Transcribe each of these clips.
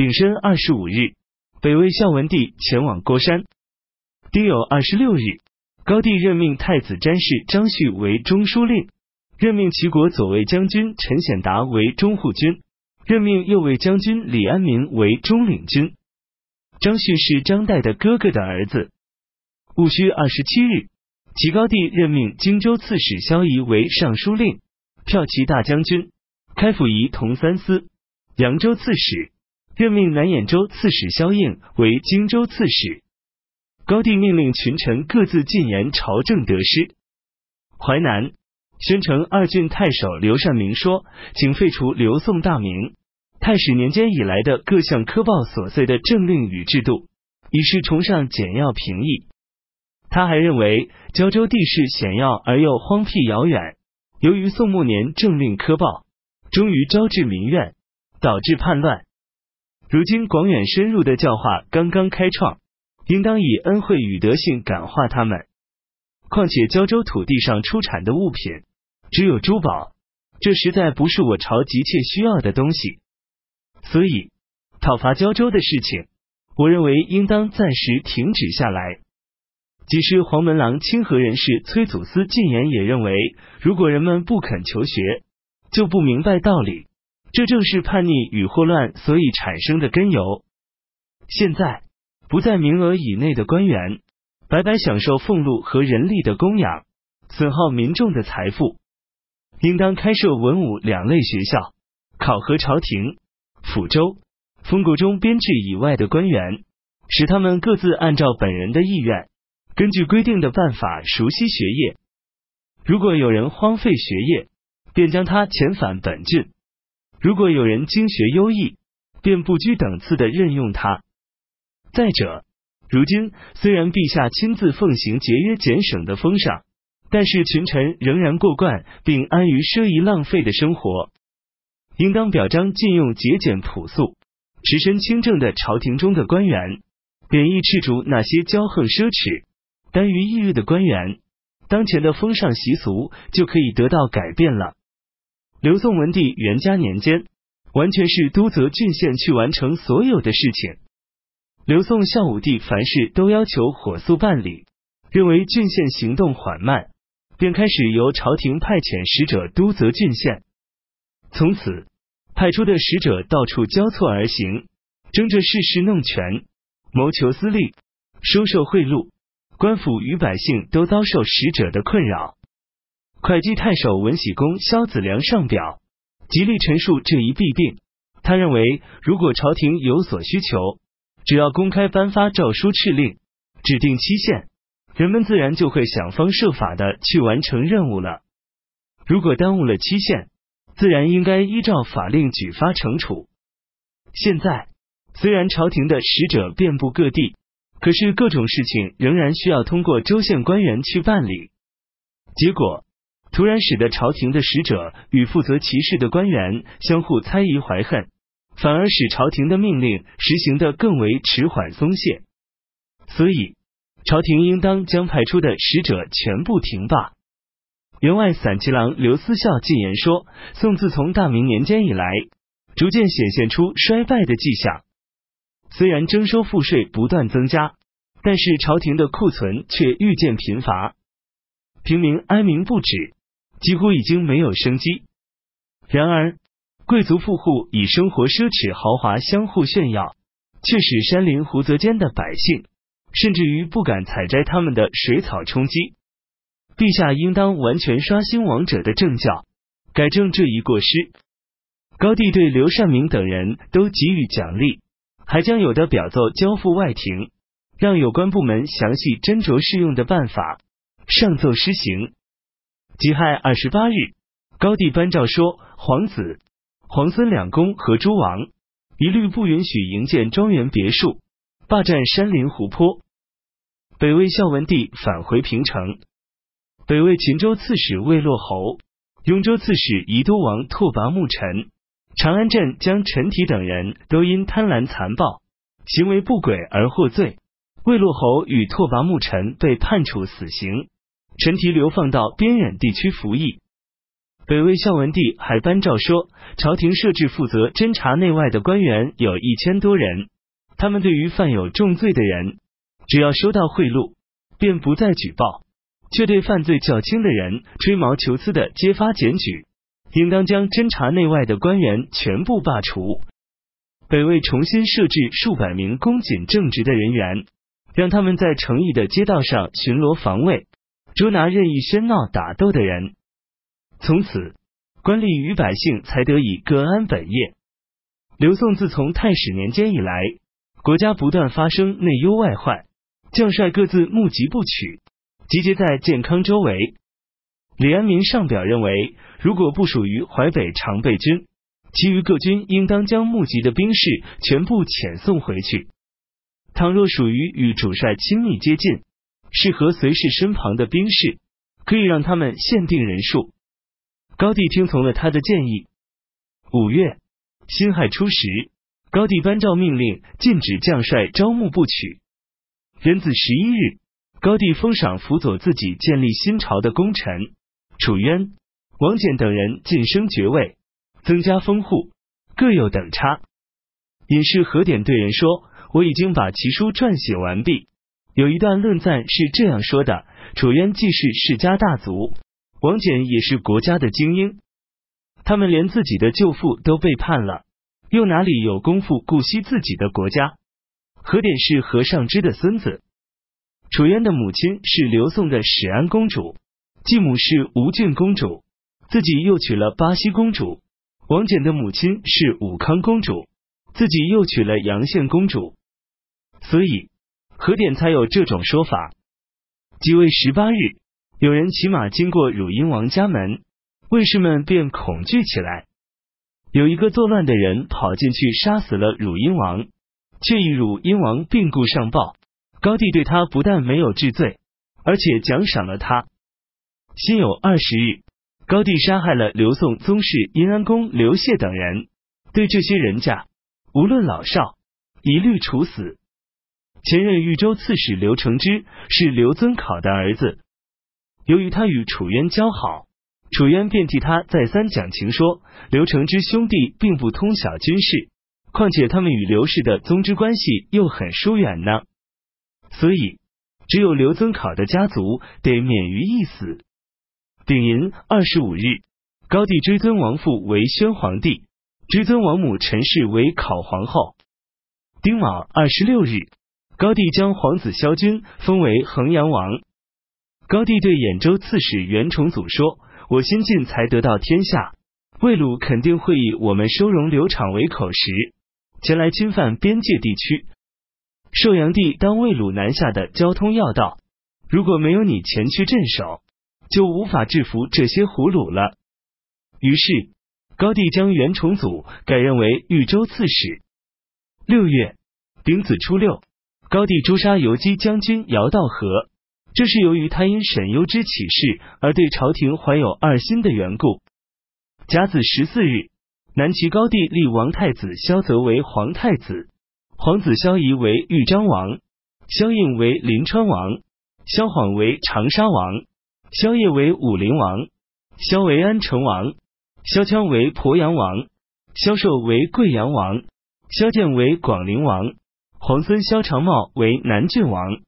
丙申二十五日，北魏孝文帝前往郭山。丁酉二十六日，高帝任命太子詹事张旭为中书令，任命齐国左卫将军陈显达为中护军，任命右卫将军李安民为中领军。张旭是张岱的哥哥的儿子。戊戌二十七日，齐高帝任命荆州刺史萧仪为尚书令、骠骑大将军、开府仪同三司、扬州刺史，任命南兖州刺史萧应为荆州刺史。高帝命令群臣各自进言朝政得失。淮南宣城二郡太守刘善明说：“请废除刘宋大明太史年间以来的各项科报琐碎的政令与制度，以示崇尚简要平易。”他还认为胶州地势险要而又荒僻遥远，由于宋末年政令科报，终于招致民怨，导致叛乱。如今广远深入的教化刚刚开创。应当以恩惠与德性感化他们。况且胶州土地上出产的物品只有珠宝，这实在不是我朝急切需要的东西。所以讨伐胶州的事情，我认为应当暂时停止下来。即使黄门郎清河人士崔祖思进言也认为，如果人们不肯求学，就不明白道理，这正是叛逆与祸乱所以产生的根由。现在。不在名额以内的官员，白白享受俸禄和人力的供养，损耗民众的财富，应当开设文武两类学校，考核朝廷、抚州、封国中编制以外的官员，使他们各自按照本人的意愿，根据规定的办法熟悉学业。如果有人荒废学业，便将他遣返本郡；如果有人经学优异，便不拘等次的任用他。再者，如今虽然陛下亲自奉行节约俭省的风尚，但是群臣仍然过惯并安于奢夷浪费的生活，应当表彰禁用节俭朴素、持身清正的朝廷中的官员，贬义斥逐那些骄横奢侈、耽于逸日的官员，当前的风尚习俗就可以得到改变了。刘宋文帝元嘉年间，完全是都泽郡县去完成所有的事情。刘宋孝武帝凡事都要求火速办理，认为郡县行动缓慢，便开始由朝廷派遣使者督责郡县。从此，派出的使者到处交错而行，争着事事弄权，谋求私利，收受贿赂，官府与百姓都遭受使者的困扰。会稽太守文喜公萧子良上表，极力陈述这一弊病。他认为，如果朝廷有所需求，只要公开颁发诏书敕令，指定期限，人们自然就会想方设法的去完成任务了。如果耽误了期限，自然应该依照法令举发惩处。现在虽然朝廷的使者遍布各地，可是各种事情仍然需要通过州县官员去办理，结果突然使得朝廷的使者与负责其事的官员相互猜疑怀恨。反而使朝廷的命令实行的更为迟缓松懈，所以朝廷应当将派出的使者全部停罢。员外散骑郎刘思孝进言说：“宋自从大明年间以来，逐渐显现出衰败的迹象。虽然征收赋税不断增加，但是朝廷的库存却愈见贫乏，平民哀鸣不止，几乎已经没有生机。然而。”贵族富户以生活奢侈豪华相互炫耀，却使山林湖泽间的百姓甚至于不敢采摘他们的水草充饥。陛下应当完全刷新王者的政教，改正这一过失。高帝对刘善明等人都给予奖励，还将有的表奏交付外廷，让有关部门详细斟酌适用的办法，上奏施行。己亥二十八日，高帝颁诏说：皇子。皇孙两公和诸王一律不允许营建庄园别墅，霸占山林湖泊。北魏孝文帝返回平城，北魏秦州刺史魏洛侯、雍州刺史宜都王拓跋牧尘、长安镇将陈体等人都因贪婪残暴、行为不轨而获罪。魏洛侯与拓跋牧尘被判处死刑，陈提流放到边远地区服役。北魏孝文帝还颁诏说，朝廷设置负责侦查内外的官员有一千多人，他们对于犯有重罪的人，只要收到贿赂，便不再举报；却对犯罪较轻的人，吹毛求疵的揭发检举，应当将侦查内外的官员全部罢除。北魏重新设置数百名公检正直的人员，让他们在城邑的街道上巡逻防卫，捉拿任意喧闹打斗的人。从此，官吏与百姓才得以各安本业。刘宋自从太史年间以来，国家不断发生内忧外患，将帅各自募集不取，集结在建康周围。李安民上表认为，如果不属于淮北常备军，其余各军应当将募集的兵士全部遣送回去。倘若属于与主帅亲密接近、适合随侍身旁的兵士，可以让他们限定人数。高帝听从了他的建议。五月辛亥初十，高帝颁诏命令禁止将帅招募不取。壬子十一日，高帝封赏辅佐自己建立新朝的功臣楚渊、王翦等人晋升爵位，增加封户，各有等差。隐士何典对人说：“我已经把其书撰写完毕。有一段论赞是这样说的：楚渊既是世家大族。”王翦也是国家的精英，他们连自己的舅父都背叛了，又哪里有功夫顾惜自己的国家？何典是何尚之的孙子，楚渊的母亲是刘宋的史安公主，继母是吴郡公主，自己又娶了巴西公主。王翦的母亲是武康公主，自己又娶了阳县公主，所以何典才有这种说法。即位十八日。有人骑马经过汝阴王家门，卫士们便恐惧起来。有一个作乱的人跑进去杀死了汝阴王，却以汝阴王病故上报。高帝对他不但没有治罪，而且奖赏了他。辛酉二十日，高帝杀害了刘宋宗室阴安公刘谢等人，对这些人家无论老少，一律处死。前任豫州刺史刘承之是刘遵考的儿子。由于他与楚渊交好，楚渊便替他再三讲情，说刘承之兄弟并不通晓军事，况且他们与刘氏的宗之关系又很疏远呢，所以只有刘遵考的家族得免于一死。丙寅二十五日，高帝追尊王父为宣皇帝，追尊王母陈氏为考皇后。丁卯二十六日，高帝将皇子萧军封为衡阳王。高帝对兖州刺史袁崇祖说：“我新晋才得到天下，魏鲁肯定会以我们收容刘昶为口实，前来侵犯边界地区。寿阳帝当魏鲁南下的交通要道，如果没有你前去镇守，就无法制服这些胡虏了。”于是高帝将袁崇祖改任为豫州刺史。六月丙子初六，高帝诛杀游击将军姚道和。这是由于他因沈攸之起事而对朝廷怀有二心的缘故。甲子十四日，南齐高帝立王太子萧泽为皇太子，皇子萧仪为豫章王，萧应为临川王，萧晃为长沙王，萧烨为武陵王，萧维安成王，萧羌为鄱阳王，萧寿为贵阳王，萧建为广陵王，皇孙萧长茂为南郡王。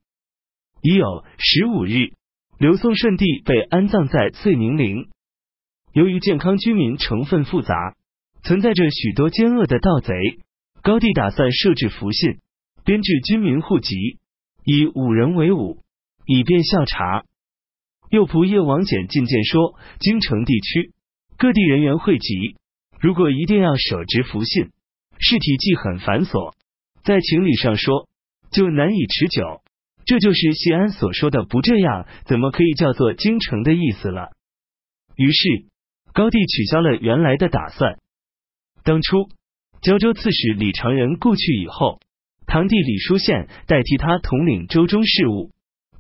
已有十五日，刘宋顺帝被安葬在遂宁陵。由于健康居民成分复杂，存在着许多奸恶的盗贼，高帝打算设置福信，编制军民户籍，以五人为伍，以便校查。右仆射王翦进谏说：京城地区各地人员汇集，如果一定要手执福信，事体既很繁琐，在情理上说，就难以持久。这就是谢安所说的“不这样，怎么可以叫做京城”的意思了。于是高帝取消了原来的打算。当初胶州刺史李长仁故去以后，堂弟李叔宪代替他统领州中事务。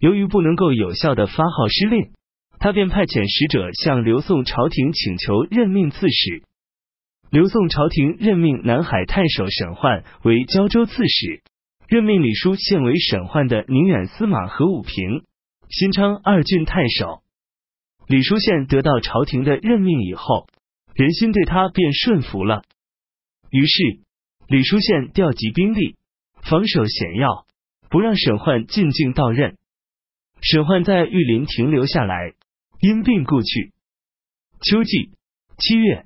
由于不能够有效的发号施令，他便派遣使者向刘宋朝廷请求任命刺史。刘宋朝廷任命南海太守沈焕为胶州刺史。任命李叔宪为沈焕的宁远司马和武平、新昌二郡太守。李叔宪得到朝廷的任命以后，人心对他便顺服了。于是，李叔宪调集兵力，防守险要，不让沈焕进京到任。沈焕在玉林停留下来，因病故去。秋季七月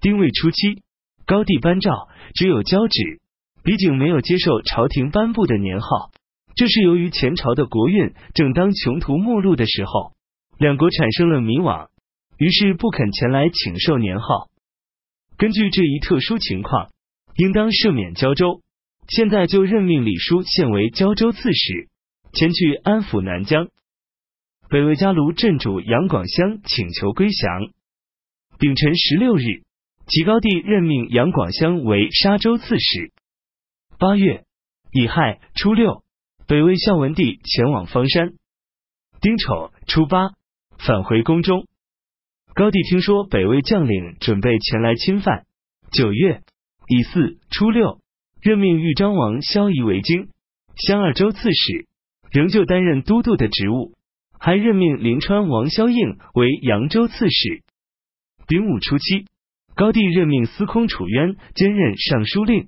丁未初期，高帝颁诏，只有交趾、李景没有接受朝廷颁布的年号。这是由于前朝的国运正当穷途末路的时候，两国产生了迷惘，于是不肯前来请受年号。根据这一特殊情况，应当赦免胶州。现在就任命李叔宪为胶州刺史，前去安抚南疆。北魏家卢镇主杨广相请求归降。丙辰十六日，齐高帝任命杨广相为沙州刺史。八月乙亥初六。北魏孝文帝前往方山，丁丑初八返回宫中。高帝听说北魏将领准备前来侵犯，九月乙巳初六，任命豫章王萧仪为京襄二州刺史，仍旧担任都督的职务，还任命临川王萧应为扬州刺史。丙午初七，高帝任命司空楚渊兼任尚书令。